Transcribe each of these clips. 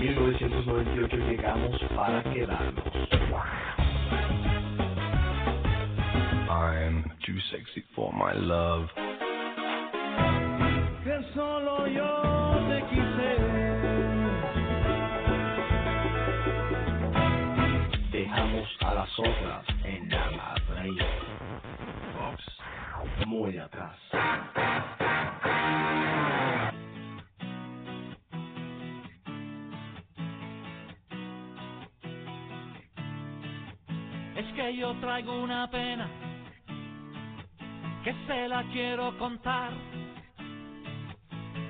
1998 llegamos para quedarnos. I'm too sexy for my love. Que solo yo te quise. Dejamos a las otras en la madre. Muy atrás. que yo traigo una pena que se la quiero contar.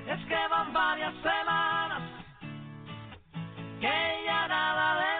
Es que van varias semanas que ya nada de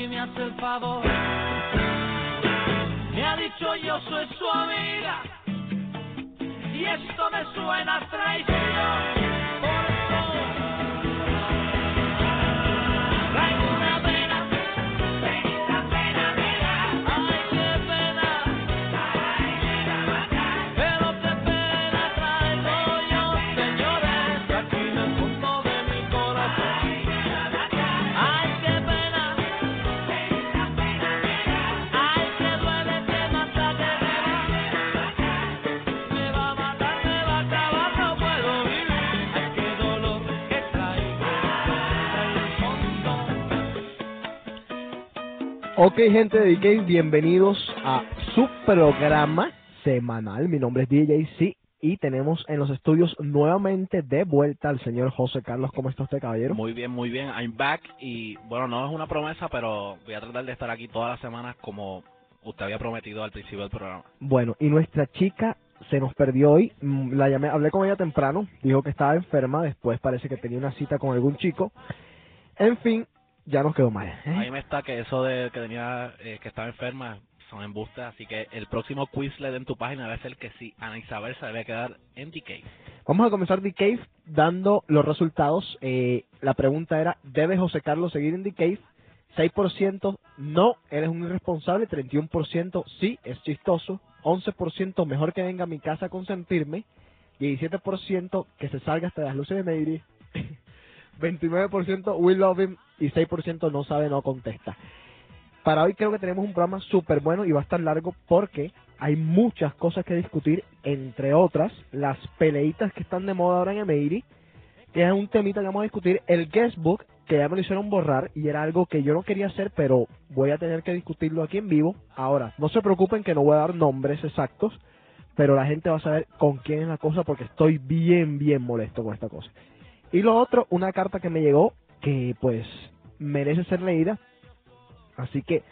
si me hace el favor. Me ha dicho yo soy su amiga y esto me suena a traición. Ok, gente de DK, bienvenidos a su programa semanal. Mi nombre es DJ C y tenemos en los estudios nuevamente de vuelta al señor José Carlos. ¿Cómo está usted, caballero? Muy bien, muy bien. I'm back y bueno, no es una promesa, pero voy a tratar de estar aquí todas las semanas como usted había prometido al principio del programa. Bueno, y nuestra chica se nos perdió hoy. Mm, La llamé, hablé con ella temprano, dijo que estaba enferma, después parece que tenía una cita con algún chico. En fin, ya nos quedó mal. ¿eh? Ahí me está que eso de que tenía eh, que estaba enferma son embustes, así que el próximo Quizlet en tu página debe ser que sí, Ana Isabel se debe quedar en DK. Vamos a comenzar The Cave dando los resultados. Eh, la pregunta era, ¿debe José Carlos seguir en The Cave? 6% no, eres un irresponsable. 31% sí, es chistoso. 11% mejor que venga a mi casa a consentirme. 17% que se salga hasta las luces de Meiri. 29% we love him. Y 6% no sabe, no contesta. Para hoy creo que tenemos un programa súper bueno y va a estar largo porque hay muchas cosas que discutir, entre otras las peleitas que están de moda ahora en Emery, que es un temita que vamos a discutir, el guestbook, que ya me lo hicieron borrar y era algo que yo no quería hacer, pero voy a tener que discutirlo aquí en vivo. Ahora, no se preocupen que no voy a dar nombres exactos, pero la gente va a saber con quién es la cosa porque estoy bien, bien molesto con esta cosa. Y lo otro, una carta que me llegó que pues merece ser leída. Así que,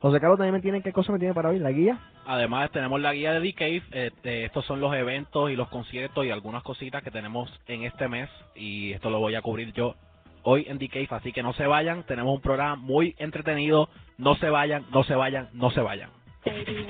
José Carlos también me tiene, ¿qué cosa me tiene para hoy? La guía. Además tenemos la guía de eh, eh, estos son los eventos y los conciertos y algunas cositas que tenemos en este mes y esto lo voy a cubrir yo hoy en DK, así que no se vayan, tenemos un programa muy entretenido, no se vayan, no se vayan, no se vayan. Baby,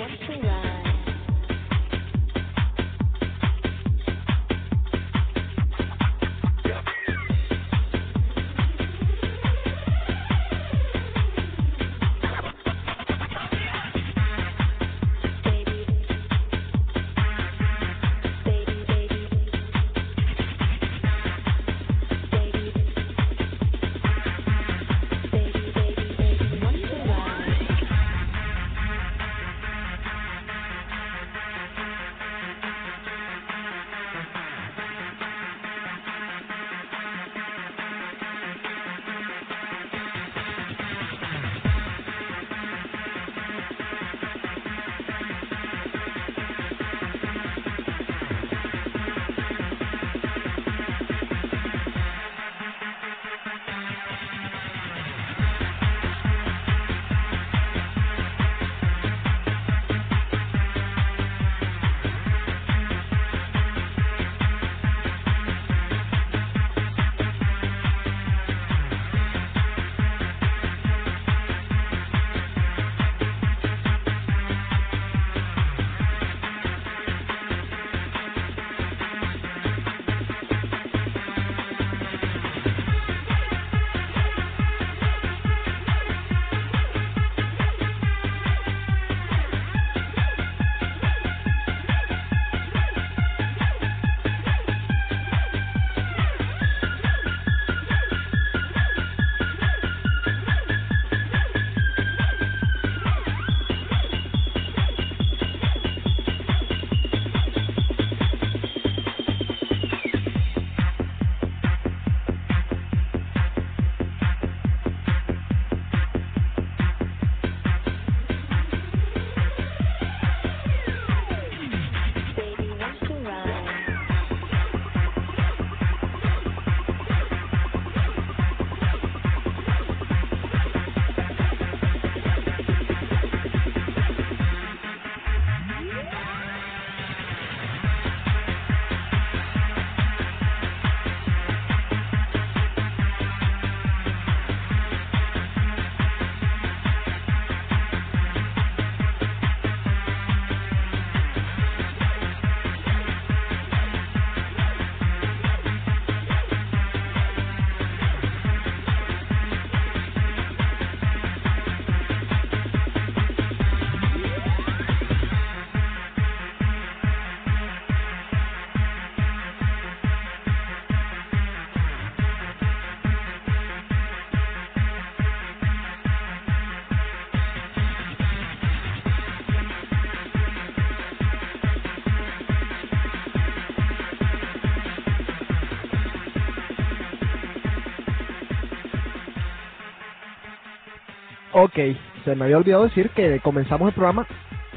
Ok, se me había olvidado decir que comenzamos el programa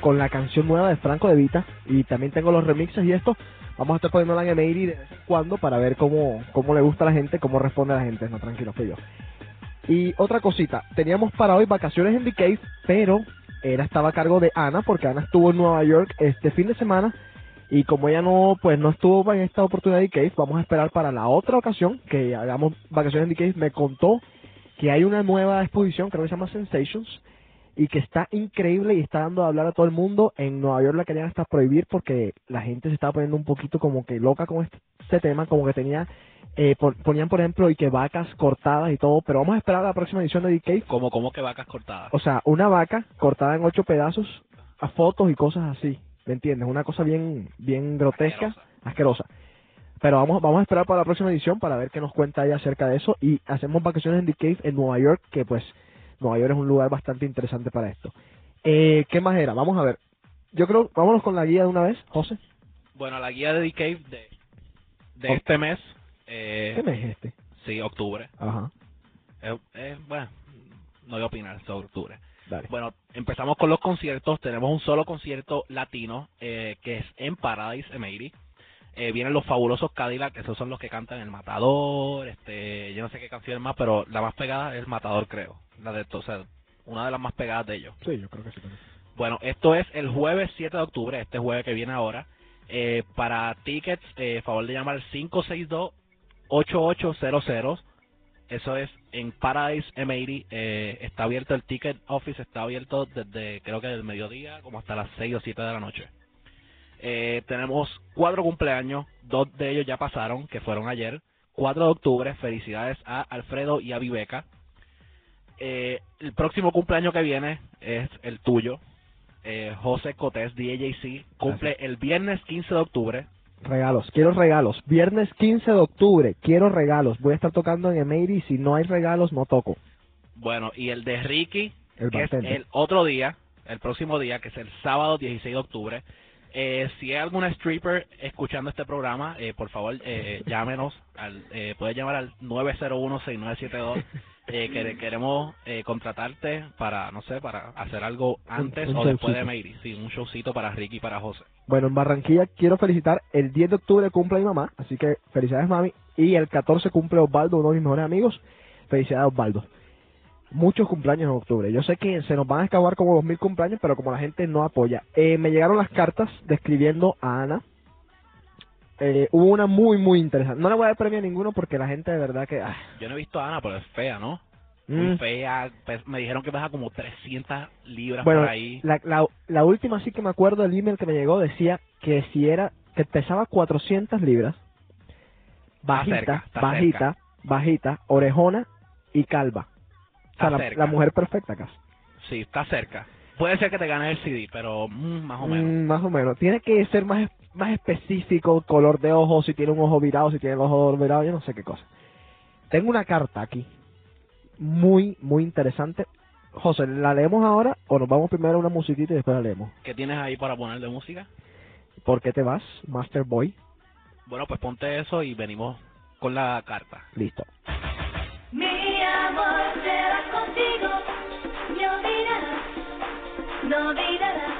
con la canción nueva de Franco de Vita y también tengo los remixes y esto. Vamos a estar poniéndola en Emery de vez en cuando para ver cómo, cómo le gusta a la gente, cómo responde la gente. No, tranquilo, fui yo. Y otra cosita, teníamos para hoy vacaciones en The pero era estaba a cargo de Ana porque Ana estuvo en Nueva York este fin de semana y como ella no pues no estuvo en esta oportunidad de Cave, vamos a esperar para la otra ocasión que hagamos vacaciones en The. Me contó que hay una nueva exposición, creo que se llama Sensations, y que está increíble y está dando a hablar a todo el mundo. En Nueva York la querían hasta prohibir porque la gente se estaba poniendo un poquito como que loca con este, este tema, como que tenía, eh, pon- ponían por ejemplo y que vacas cortadas y todo, pero vamos a esperar a la próxima edición de Cave. Como, como que vacas cortadas. O sea, una vaca cortada en ocho pedazos, a fotos y cosas así, ¿me entiendes? Una cosa bien, bien grotesca, Asquerosa. asquerosa. Pero vamos, vamos a esperar para la próxima edición para ver qué nos cuenta ella acerca de eso y hacemos vacaciones en The Cave en Nueva York, que pues Nueva York es un lugar bastante interesante para esto. Eh, ¿Qué más era? Vamos a ver. Yo creo, vámonos con la guía de una vez, José. Bueno, la guía de The Cave de, de este mes. Eh, ¿Qué mes es este? Sí, octubre. Ajá, Eh, eh, bueno, no voy a opinar sobre octubre. dale. Bueno, empezamos con los conciertos. Tenemos un solo concierto latino eh, que es en Paradise Emery. Eh, vienen los fabulosos Cadillac, esos son los que cantan El Matador, este, yo no sé qué canción más, pero la más pegada es El Matador, creo. La de, o sea, una de las más pegadas de ellos. Sí, yo creo que sí. Bueno, esto es el jueves 7 de octubre, este jueves que viene ahora. Eh, para tickets, eh, favor de llamar al 562-8800. Eso es en Paradise M80. Eh, está abierto el ticket office, está abierto desde creo que del mediodía como hasta las 6 o 7 de la noche. Eh, tenemos cuatro cumpleaños, dos de ellos ya pasaron, que fueron ayer. 4 de octubre, felicidades a Alfredo y a Viveca. Eh, el próximo cumpleaños que viene es el tuyo, eh, José Cotés, DJC, cumple el viernes 15 de octubre. Regalos, quiero regalos. Viernes 15 de octubre, quiero regalos. Voy a estar tocando en Emery. Si no hay regalos, no toco. Bueno, y el de Ricky, El que es el otro día, el próximo día, que es el sábado 16 de octubre. Eh, si hay alguna stripper escuchando este programa, eh, por favor, eh, llámenos. Al, eh, puedes llamar al 901-6972. Eh, que queremos eh, contratarte para, no sé, para hacer algo antes un o después de showcito. Mayri. Sí, un showcito para Ricky y para José. Bueno, en Barranquilla quiero felicitar. El 10 de octubre cumple mi mamá, así que felicidades, mami. Y el 14 cumple Osvaldo, uno de mis mejores amigos. Felicidades, Osvaldo. Muchos cumpleaños en octubre. Yo sé que se nos van a acabar como 2.000 cumpleaños, pero como la gente no apoya. Eh, me llegaron las cartas describiendo a Ana. Eh, hubo una muy, muy interesante. No le voy a dar premio a ninguno porque la gente de verdad que... ah, Yo no he visto a Ana, pero es fea, ¿no? Muy mm. fea. pues, me dijeron que pesa como 300 libras Bueno, por ahí. la, la, la última sí que me acuerdo, el email que me llegó decía que si era, que pesaba 400 libras, bajita, cerca, está bajita, cerca. bajita, orejona y calva. O sea, Está la, mujer perfecta casi. Sí, está cerca. Puede ser que te ganes el CD, pero mm, más o menos. Mm, más o menos. Tiene que ser más, más específico, color de ojos, si tiene un ojo virado, si tiene el ojo virado, yo no sé qué cosa. Tengo una carta aquí, muy, muy interesante. José, ¿la leemos ahora o nos vamos primero a una musiquita y después la leemos? ¿Qué tienes ahí para poner de música? ¿Por qué te vas, Master Boy? Bueno, pues ponte eso y venimos con la carta. Listo. Mi amor no olvidarás.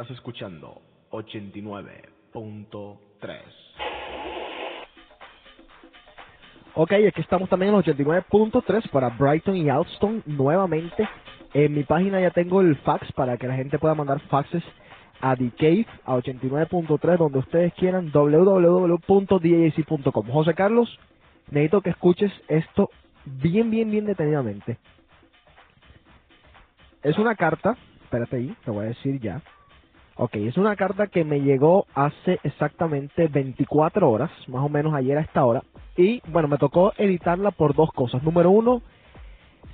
Estás escuchando 89.3. Ok, aquí estamos también en los 89.3 para Brighton y Alston nuevamente. En mi página ya tengo el fax para que la gente pueda mandar faxes a Decave a 89.3 donde ustedes quieran www.dac.com. José Carlos, necesito que escuches esto bien, bien, bien detenidamente. Es una carta, espérate ahí, te voy a decir ya. Ok, es una carta que me llegó hace exactamente 24 horas, más o menos ayer a esta hora. Y bueno, me tocó editarla por dos cosas. Número uno,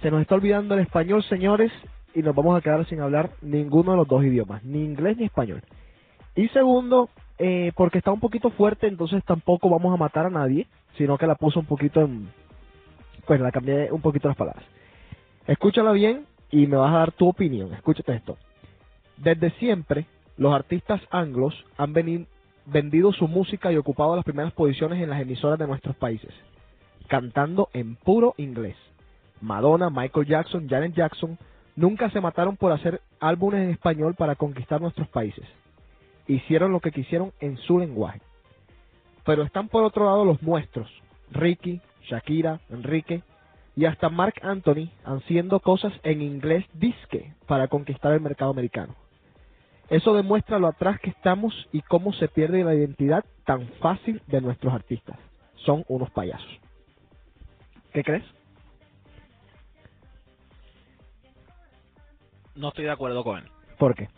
se nos está olvidando el español, señores, y nos vamos a quedar sin hablar ninguno de los dos idiomas, ni inglés ni español. Y segundo, eh, porque está un poquito fuerte, entonces tampoco vamos a matar a nadie, sino que la puso un poquito en... Pues la cambié un poquito las palabras. Escúchala bien y me vas a dar tu opinión. Escúchate esto. Desde siempre, los artistas anglos han vendido su música y ocupado las primeras posiciones en las emisoras de nuestros países, cantando en puro inglés. Madonna, Michael Jackson, Janet Jackson nunca se mataron por hacer álbumes en español para conquistar nuestros países. Hicieron lo que quisieron en su lenguaje. Pero están por otro lado los nuestros, Ricky, Shakira, Enrique y hasta Mark Anthony haciendo cosas en inglés disque para conquistar el mercado americano. Eso demuestra lo atrás que estamos y cómo se pierde la identidad tan fácil de nuestros artistas. Son unos payasos. ¿Qué crees? No estoy de acuerdo con él. ¿Por qué?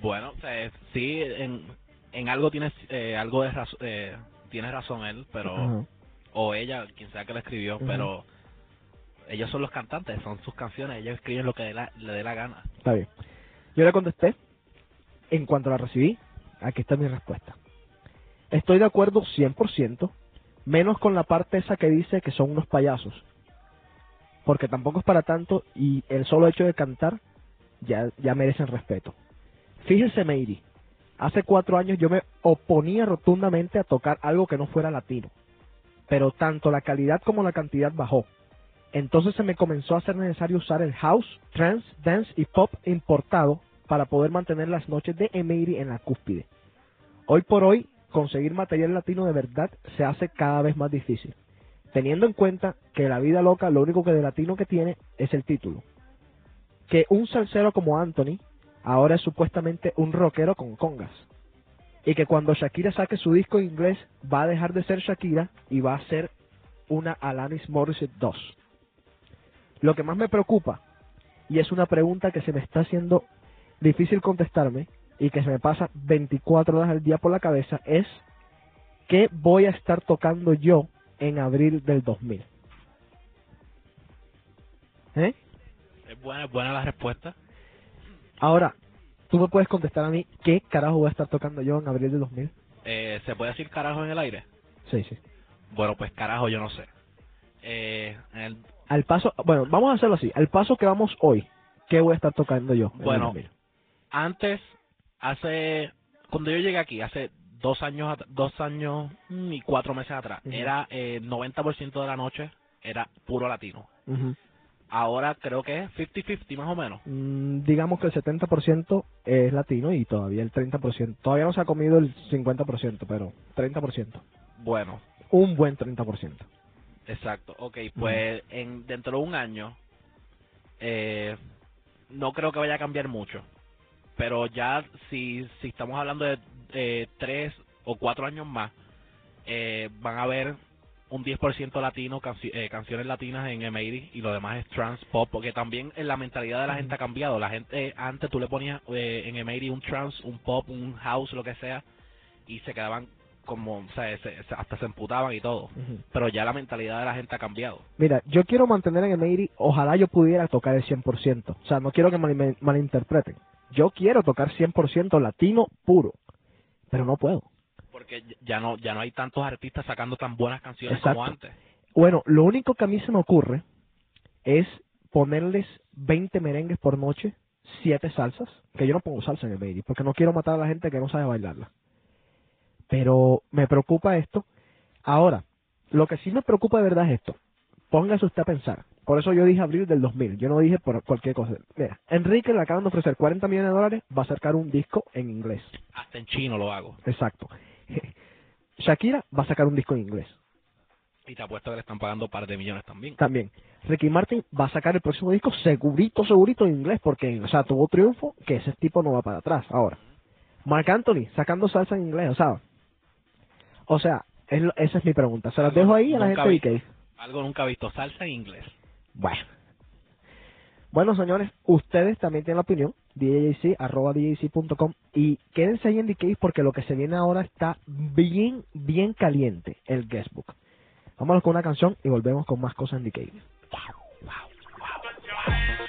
Bueno, sea, sí, en, en algo tienes eh, algo de eh, tiene razón él, pero o ella, quien sea que lo escribió, pero ellos son los cantantes, son sus canciones, ellos escriben lo que dé la- le dé la gana. Está bien. Yo le contesté. En cuanto la recibí, aquí está mi respuesta. Estoy de acuerdo 100%, menos con la parte esa que dice que son unos payasos. Porque tampoco es para tanto y el solo hecho de cantar ya, merecen respeto. Fíjese, Meiri, hace cuatro años yo me oponía rotundamente a tocar algo que no fuera latino. Pero tanto la calidad como la cantidad bajó. Entonces se me comenzó a hacer necesario usar el house, trance, dance y pop importado para poder mantener las noches de Emery en la cúspide. Hoy por hoy, conseguir material latino de verdad se hace cada vez más difícil, teniendo en cuenta que la vida loca lo único que de latino que tiene es el título. Que un salsero como Anthony ahora es supuestamente un rockero con congas. Y que cuando Shakira saque su disco en inglés va a dejar de ser Shakira y va a ser una Alanis Morissette 2. Lo que más me preocupa, y es una pregunta que se me está haciendo difícil contestarme y que se me pasa 24 horas al día por la cabeza, es ¿qué voy a estar tocando yo en abril del 2000? ¿Eh? Es buena, es buena la respuesta. Ahora, tú me puedes contestar a mí, ¿qué carajo voy a estar tocando yo en abril del 2000? Eh, ¿Se puede decir carajo en el aire? Sí, sí. Bueno, pues carajo, yo no sé. Eh, en el- Al paso, bueno, vamos a hacerlo así, al paso que vamos hoy, ¿qué voy a estar tocando yo? Bueno, 2000? antes, hace, cuando yo llegué aquí, hace dos años, dos años mm, y cuatro meses atrás, era eh, 90% de la noche era puro latino. Ahora creo que es 50-50 más o menos. Mm, digamos que el 70% es latino y todavía el 30%. Todavía no se ha comido el 50%, pero 30%. Bueno, Un buen 30%. Exacto. Ok, pues en, dentro de un año, eh, no creo que vaya a cambiar mucho. Pero ya si, si estamos hablando de eh, tres o cuatro años más, eh, van a haber un 10% latino, eh, canciones latinas en M80 y lo demás es trans pop, porque también en la mentalidad de la gente ha cambiado. La gente eh, antes tú le ponías eh, en M80 un trans, un pop, un house, lo que sea, y se quedaban como, o sea, se- se- hasta se emputaban y todo. Pero ya la mentalidad de la gente ha cambiado. Mira, yo quiero mantener en el Meiri, ojalá yo pudiera tocar el 100%. O sea, no quiero que me me malinterpreten. Yo quiero tocar 100% latino puro, pero no puedo. Porque ya no ya no hay tantos artistas sacando tan buenas canciones Exacto. como antes. Bueno, lo único que a mí se me ocurre es ponerles 20 merengues por noche, 7 salsas, que yo no pongo salsa en el Meiri, porque no quiero matar a la gente que no sabe bailarla. Pero me preocupa esto. Ahora, lo que sí me preocupa de verdad es esto. Póngase usted a pensar. Por eso yo dije abril del 2000. Yo no dije por cualquier cosa. Mira, Enrique le acaban de ofrecer 40 millones de dólares. Va a sacar un disco en inglés. Hasta en chino lo hago. Exacto. Shakira va a sacar un disco en inglés. Y te apuesto que le están pagando un par de millones también. También. Ricky Martin va a sacar el próximo disco segurito, segurito en inglés. Porque, o sea, tuvo triunfo que ese tipo no va para atrás. Ahora. Mark Anthony sacando salsa en inglés. O sea. O sea, es esa es mi pregunta. Se las dejo ahí a la gente de vi- DK. Algo nunca visto. Salsa en inglés. Bueno. Bueno, señores, ustedes también tienen la opinión. DJC, arroba DJC.com. Y quédense ahí en DK porque lo que se viene ahora está bien, bien caliente. El guestbook. Vámonos con una canción y volvemos con más cosas en DK. Oh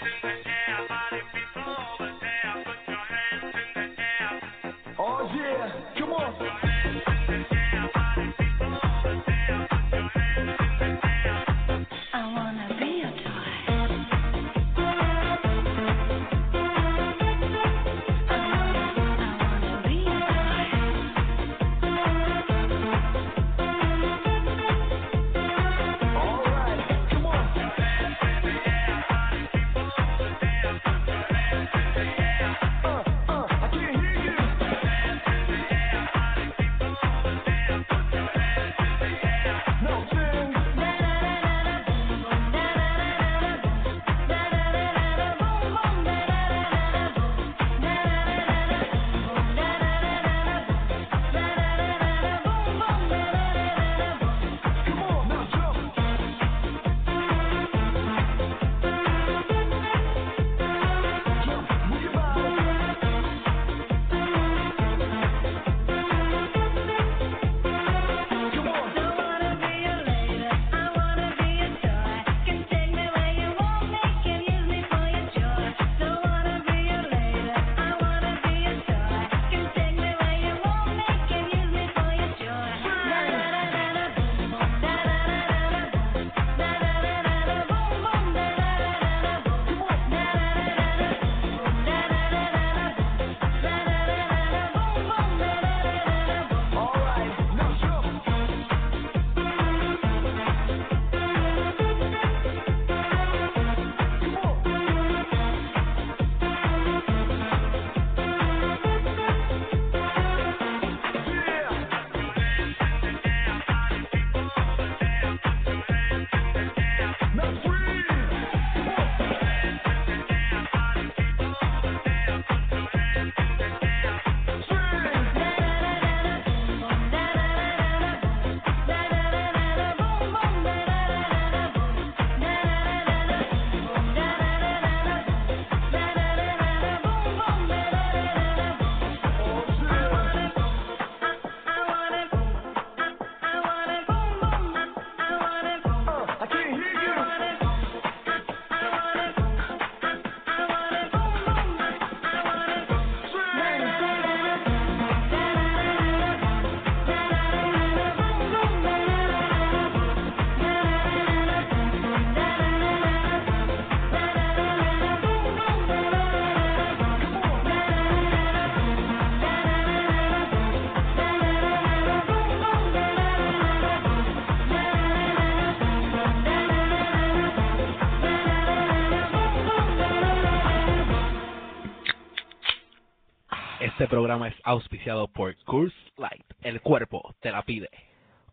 programa es auspiciado por Curse Light. El cuerpo te la pide.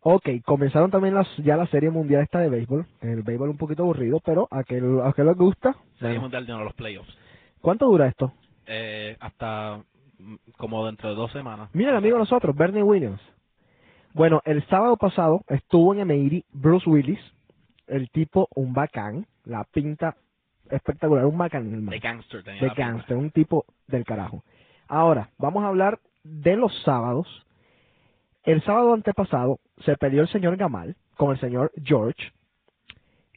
Ok, comenzaron también las, ya la serie mundial esta de béisbol. El béisbol un poquito aburrido, pero a que, a que les gusta. Serie bueno. Mundial de los playoffs. ¿Cuánto dura esto? Eh, hasta mm, como dentro de dos semanas. Mira el amigo de nosotros, Bernie Williams. Bueno, el sábado pasado estuvo en Emery Bruce Willis, el tipo un bacán, la pinta espectacular, un bacán el man. De gangster tenía de gangster, un tipo del carajo. Ahora, vamos a hablar de los sábados. El sábado antepasado se peleó el señor Gamal con el señor George.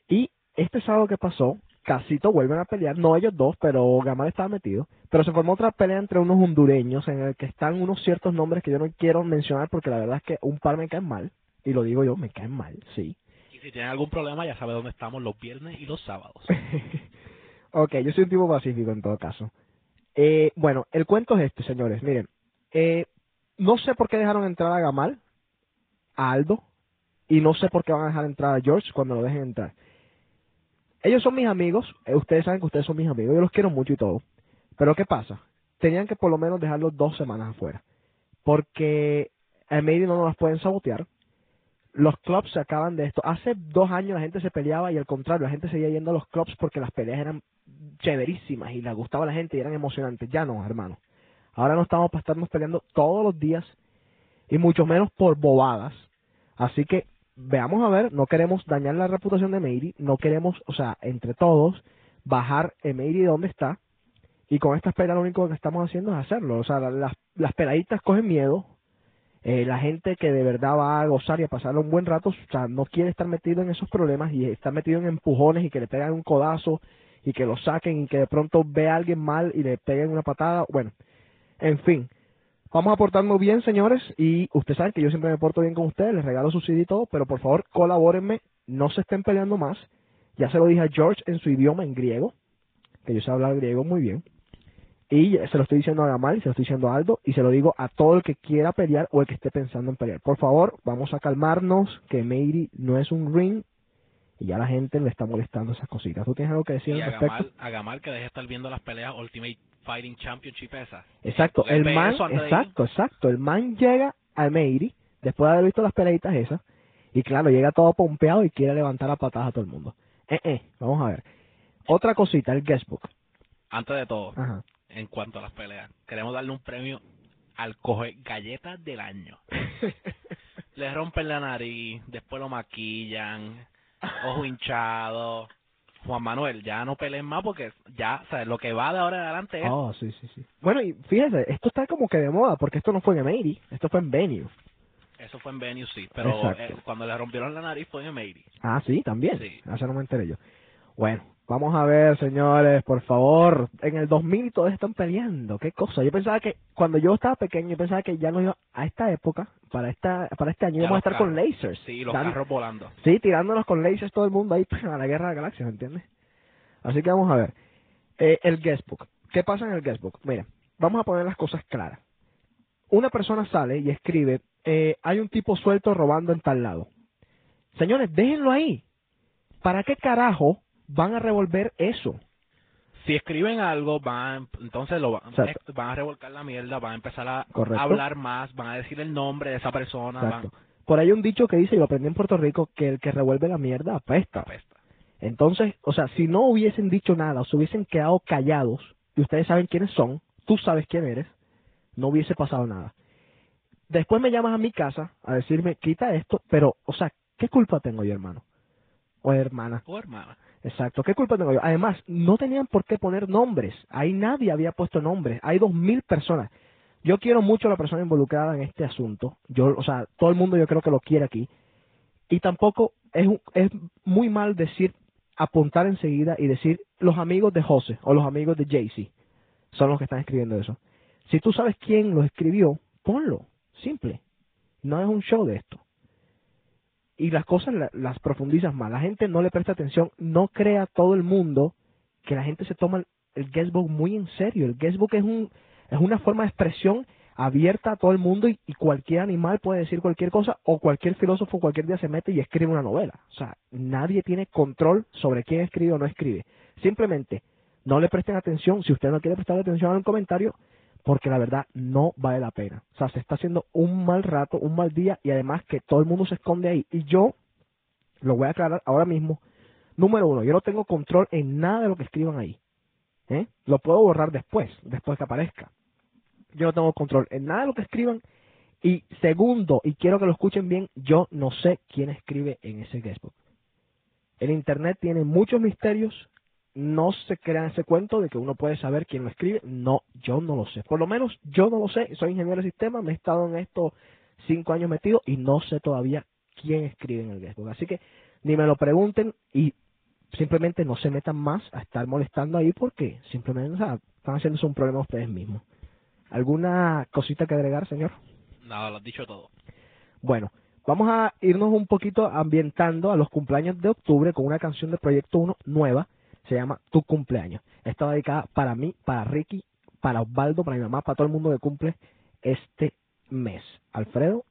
Y este sábado que pasó, Casito vuelven a pelear, no ellos dos, pero Gamal estaba metido. Pero se formó otra pelea entre unos hondureños en el que están unos ciertos nombres que yo no quiero mencionar porque la verdad es que un par me caen mal. Y lo digo yo, me caen mal, sí. Y si tienen algún problema, ya sabe dónde estamos los viernes y los sábados. ok, yo soy un tipo pacífico en todo caso. Eh, bueno, el cuento es este, señores. Miren, eh, no sé por qué dejaron entrar a Gamal, a Aldo, y no sé por qué van a dejar entrar a George cuando lo dejen entrar. ellos son mis amigos, eh, ustedes saben que ustedes son mis amigos, yo los quiero mucho y todo. Pero ¿qué pasa? Tenían que por lo menos dejarlos dos semanas afuera. Porque a Mary no nos las pueden sabotear. Los clubs se acaban de esto. Hace dos años la gente se peleaba y al contrario, la gente seguía yendo a los clubs porque las peleas eran chéverísimas y les gustaba la gente y eran emocionantes. Ya no, hermano. Ahora no estamos para estarnos peleando todos los días y mucho menos por bobadas. Así que veamos a ver, no queremos dañar la reputación de Meiri, no queremos, o sea, entre todos, bajar Meiri de donde está. Y con esta espera lo único que estamos haciendo es hacerlo. O sea, la- las, las peladitas cogen miedo. Eh, la gente que de verdad va a gozar y a pasar un buen rato, o sea, no quiere estar metido en esos problemas y está metido en empujones y que le pegan un codazo y que lo saquen y que de pronto ve a alguien mal y le peguen una patada. Bueno, en fin, vamos a portarnos bien, señores, y ustedes saben que yo siempre me porto bien con ustedes, les regalo su CD y todo, pero por favor colabórenme, no se estén peleando más. Ya se lo dije a George en su idioma, en griego, que yo sé hablar griego muy bien. Y se lo estoy diciendo a Gamal, se lo estoy diciendo a Aldo, y se lo digo a todo el que quiera pelear o el que esté pensando en pelear. Por favor, vamos a calmarnos, que Meiri no es un ring, y ya la gente le está molestando esas cositas. ¿Tú tienes algo que decir Y al a respecto? Gamal, a Gamal que deje de estar viendo las peleas Ultimate Fighting Championship esas. Exacto, el man, exacto, exacto, el man llega al Meiri después de haber visto las peleitas esas y claro, llega todo pompeado y quiere levantar a patadas a todo el mundo. Eh, eh, vamos a ver. Otra cosita, el guestbook. Antes de todo, Ajá. En cuanto a las peleas, queremos darle un premio al coge galletas del año. Le rompen la nariz, después lo maquillan, ojo hinchado. Juan Manuel, ya no peleen más porque ya, o sea, lo que va de ahora en adelante es Oh, sí, sí, sí. Bueno, y fíjese, esto está como que de moda porque esto no fue en Meiri, esto fue en Venue. Eso fue en Venue, sí. Pero eh, cuando le rompieron la nariz fue en Meiri. Ah, sí, también. Sí. Eso no me enteré yo. Bueno, vamos a ver, señores, por favor. En el 2000 todos están peleando. ¿Qué cosa? Yo pensaba que cuando yo estaba pequeño, yo pensaba que ya no iba a esta época, para esta para este año, íbamos a estar con lasers. Sí, los Dan- carros volando. Sí, tirándonos con lasers todo el mundo ahí a la guerra de galaxias, ¿me entiendes? Así que vamos a ver. Eh, el guestbook. ¿Qué pasa en el guestbook? Mira, vamos a poner las cosas claras. Una persona sale y escribe, eh, hay un tipo suelto robando en tal lado. Señores, déjenlo ahí. ¿Para qué carajo van a revolver eso? Si escriben algo, van, entonces lo van, a revolcar la mierda, van a empezar a Correcto. hablar más, van a decir el nombre de esa persona, van. Por ahí hay un dicho que dice, y lo aprendí en Puerto Rico, que el que revuelve la mierda apesta. apesta. Entonces, o sea, si no hubiesen dicho nada, o se hubiesen quedado callados, y ustedes saben quiénes son, tú sabes quién eres, no hubiese pasado nada. Después me llamas a mi casa a decirme, quita esto, pero, o sea, ¿qué culpa tengo yo, hermano? O hermana. Oh, hermana. Exacto, ¿qué culpa tengo yo? Además, no tenían por qué poner nombres. Ahí nadie había puesto nombres. Hay dos mil personas. Yo quiero mucho a la persona involucrada en este asunto. Yo, o sea, todo el mundo yo creo que lo quiere aquí. Y tampoco es, es muy mal decir, apuntar enseguida y decir los amigos de José o los amigos de Jay-Z son los que están escribiendo eso. Si tú sabes quién lo escribió, ponlo. Simple. No es un show de esto y las cosas la- las profundizas más. La gente no le presta atención, no crea todo el mundo que la gente se toma el, el muy en serio. El guestbook es un es una forma de expresión abierta a todo el mundo y, y cualquier animal puede decir cualquier cosa o cualquier filósofo cualquier día se mete y escribe una novela. O sea, nadie tiene control sobre quién escribe o no escribe. Simplemente no le presten atención. Si usted no quiere prestar atención a un comentario, porque la verdad no vale la pena. O sea, se está haciendo un mal rato, un mal día y además que todo el mundo se esconde ahí. Y yo lo voy a aclarar ahora mismo. Número uno, yo no tengo control en nada de lo que escriban ahí. ¿eh? Lo puedo borrar después, después que aparezca. Yo no tengo control en nada de lo que escriban. Y segundo, y quiero que lo escuchen bien, yo no sé quién escribe en ese guestbook. El Internet tiene muchos misterios. No se crean ese cuento de que uno puede saber quién lo escribe. No, yo no lo sé. Por lo menos yo no lo sé. Soy ingeniero de sistemas, me he estado en estos cinco años metido y no sé todavía quién escribe en el guestbook. Así que ni me lo pregunten y simplemente no se metan más a estar molestando ahí porque simplemente o sea, están haciéndose un problema ustedes mismos. ¿Alguna cosita que agregar, señor? Nada, lo has dicho todo. Bueno, vamos a irnos un poquito ambientando a los cumpleaños de octubre con una canción de Proyecto 1 nueva, se llama Tu cumpleaños. Está dedicada para mí, para Ricky, para Osvaldo, para mi mamá, para todo el mundo que cumple este mes. Alfredo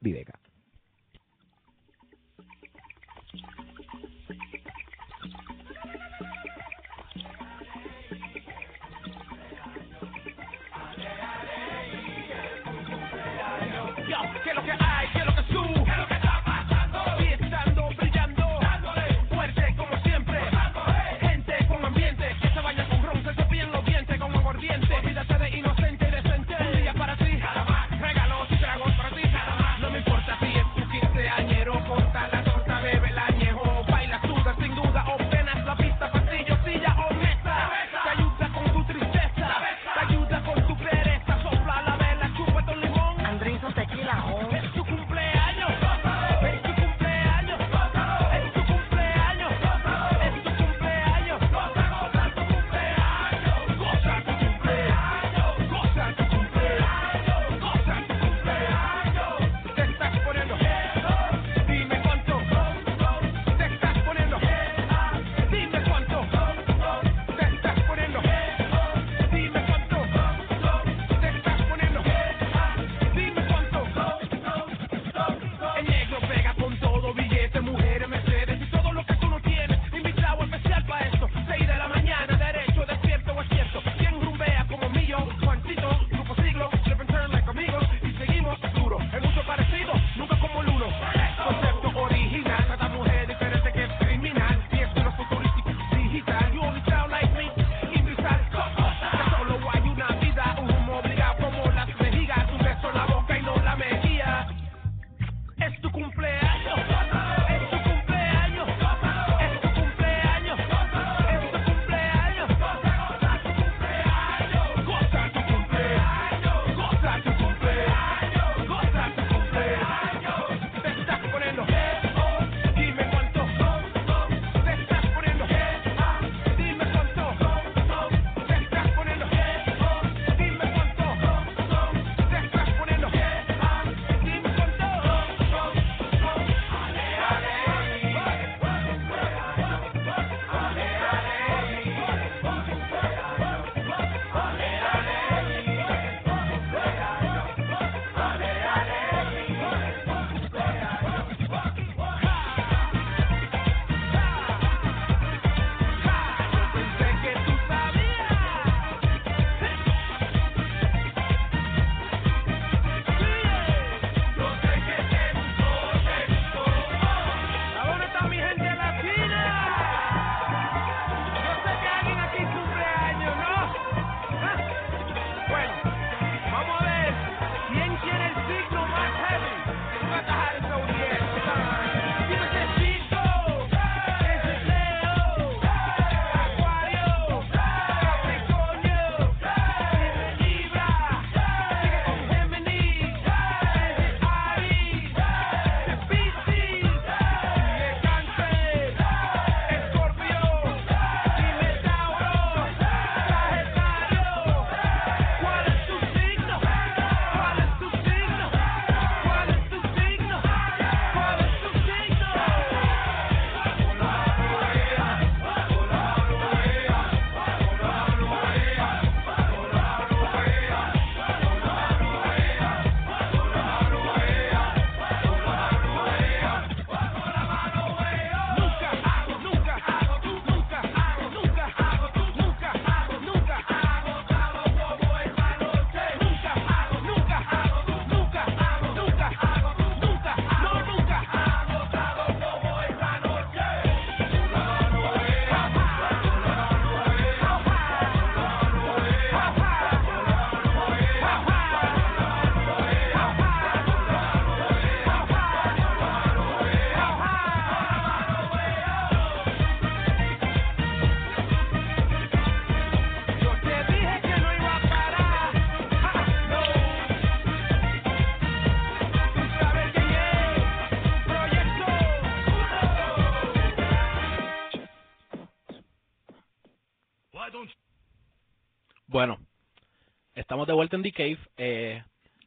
de vuelta en The Cave. Eh,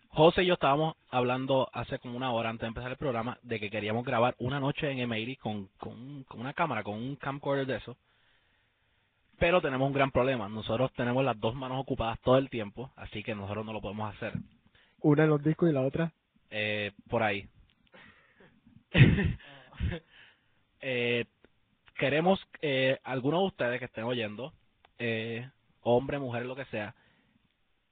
José y yo estábamos hablando hace como una hora antes de empezar el programa de que queríamos grabar una noche en M80 con, con, una cámara, con un camcorder de eso. Pero tenemos un gran problema. Nosotros tenemos las dos manos ocupadas todo el tiempo, así que nosotros no lo podemos hacer. ¿Una en los discos y la otra? Eh, por ahí. Eh, queremos, eh, algunos de ustedes que estén oyendo, eh, hombre, mujer, lo que sea,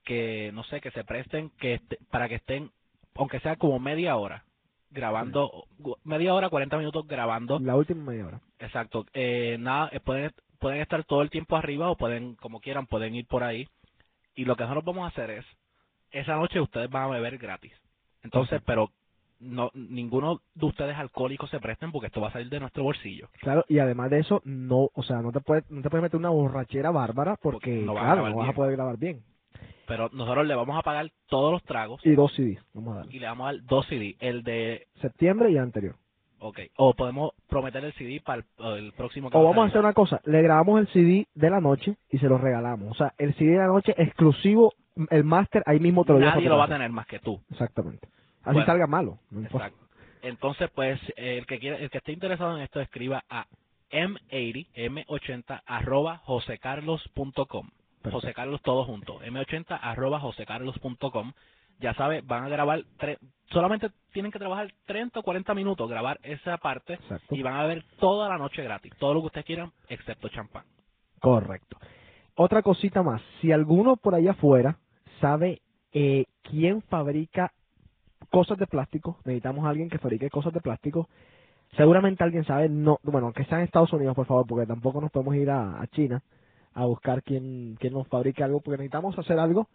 que, no sé, que se presten que este, para que estén, aunque sea como media hora, grabando, media hora, 40 minutos grabando. La última media hora. Exacto. Eh, nada, eh, pueden, pueden estar todo el tiempo arriba o pueden, como quieran, pueden ir por ahí. Y lo que nosotros vamos a hacer es, esa noche ustedes van a beber gratis. Entonces, pero no ninguno de ustedes alcohólicos se presten porque esto va a salir de nuestro bolsillo. Claro, y además de eso, no, o sea, no te puedes, no te puedes meter una borrachera bárbara porque, no, vas claro, no vas a poder grabar bien. Pero nosotros le vamos a pagar todos los tragos Y dos CDs, vamos a dar. y le vamos a dar dos CD. El de, Septiembre y el anterior. ok, o podemos prometer el CD para el, el próximo que O va vamos a hacer una cosa, le grabamos el CD de la noche y se lo regalamos. O sea, el CD de la noche exclusivo, el máster ahí mismo te lo Nadie lo va a tener más que tú. Exactamente. Así Bueno, salga malo. no importa. Exacto. Entonces, pues, el que quiera, el que esté interesado en esto, escriba a m80, m80 arroba josecarlos.com. Perfecto. José Carlos todo junto. m80 arroba josecarlos.com. Ya sabe, van a grabar, tre- solamente tienen que trabajar 30 o 40 minutos, grabar esa parte Exacto. y van a ver toda la noche gratis. Todo lo que ustedes quieran, excepto champán. Correcto. Otra cosita más, si alguno por allá afuera sabe eh, quién fabrica cosas de plástico, necesitamos a alguien que fabrique cosas de plástico. Seguramente alguien sabe, no, bueno, que sea en Estados Unidos, por favor, porque tampoco nos podemos ir a, a China a buscar quién, quién nos fabrique algo, porque necesitamos hacer algo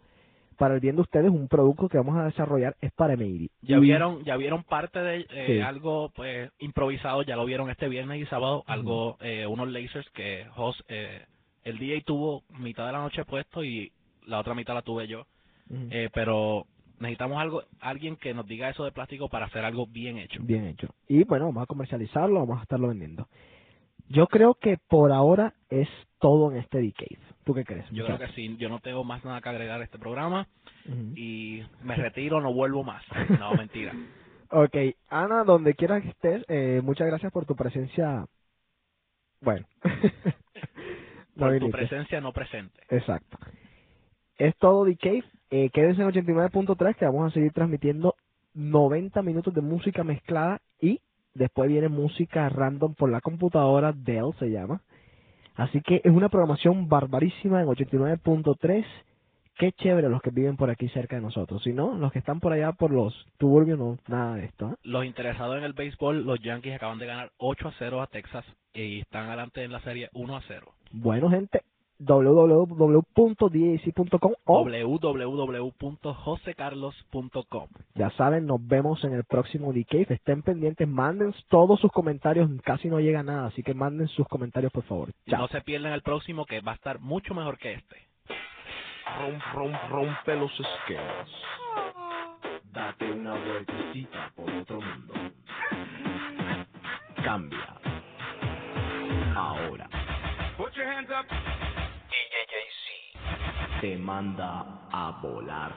para el bien de ustedes, un producto que vamos a desarrollar es para Meiri. Ya vieron, ya vieron parte de eh, Sí. algo pues improvisado, ya lo vieron este viernes y sábado, algo, eh, unos lasers que Jos, eh, el DJ tuvo mitad de la noche puesto y la otra mitad la tuve yo, eh, pero necesitamos algo, alguien que nos diga eso de plástico para hacer algo bien hecho. Bien hecho. Y bueno, vamos a comercializarlo, vamos a estarlo vendiendo. Yo creo que por ahora es todo en este Decade. ¿Tú qué crees? Yo creo que sí, yo no tengo más nada que agregar a este programa y me retiro, no vuelvo más. No, mentira. Ok, Ana, donde quiera que estés, eh, muchas gracias por tu presencia. Bueno. No Por tu presencia no presente. Exacto. Es todo The Cave. Eh, quédense en 89.3 que vamos a seguir transmitiendo 90 minutos de música mezclada y después viene música random por la computadora, Dell se llama. Así que es una programación barbarísima en 89.3. Qué chévere los que viven por aquí cerca de nosotros. Si no, los que están por allá por los tuburbios, no, nada de esto. ¿eh? Los interesados en el béisbol, los Yankees acaban de ganar 8 a 0 a Texas y están adelante en la serie 1 a 0. Bueno, gente, www.dac.com o www.josecarlos.com. Ya saben, nos vemos en el próximo Decade. Estén pendientes, manden todos sus comentarios. Casi no llega nada, así que manden sus comentarios, por favor. Chao. no se pierdan el próximo que va a estar mucho mejor que este. Rom, rom, rompe los esquemas. Date una vueltecita por otro mundo. Cambia. Ahora. Te manda a volar.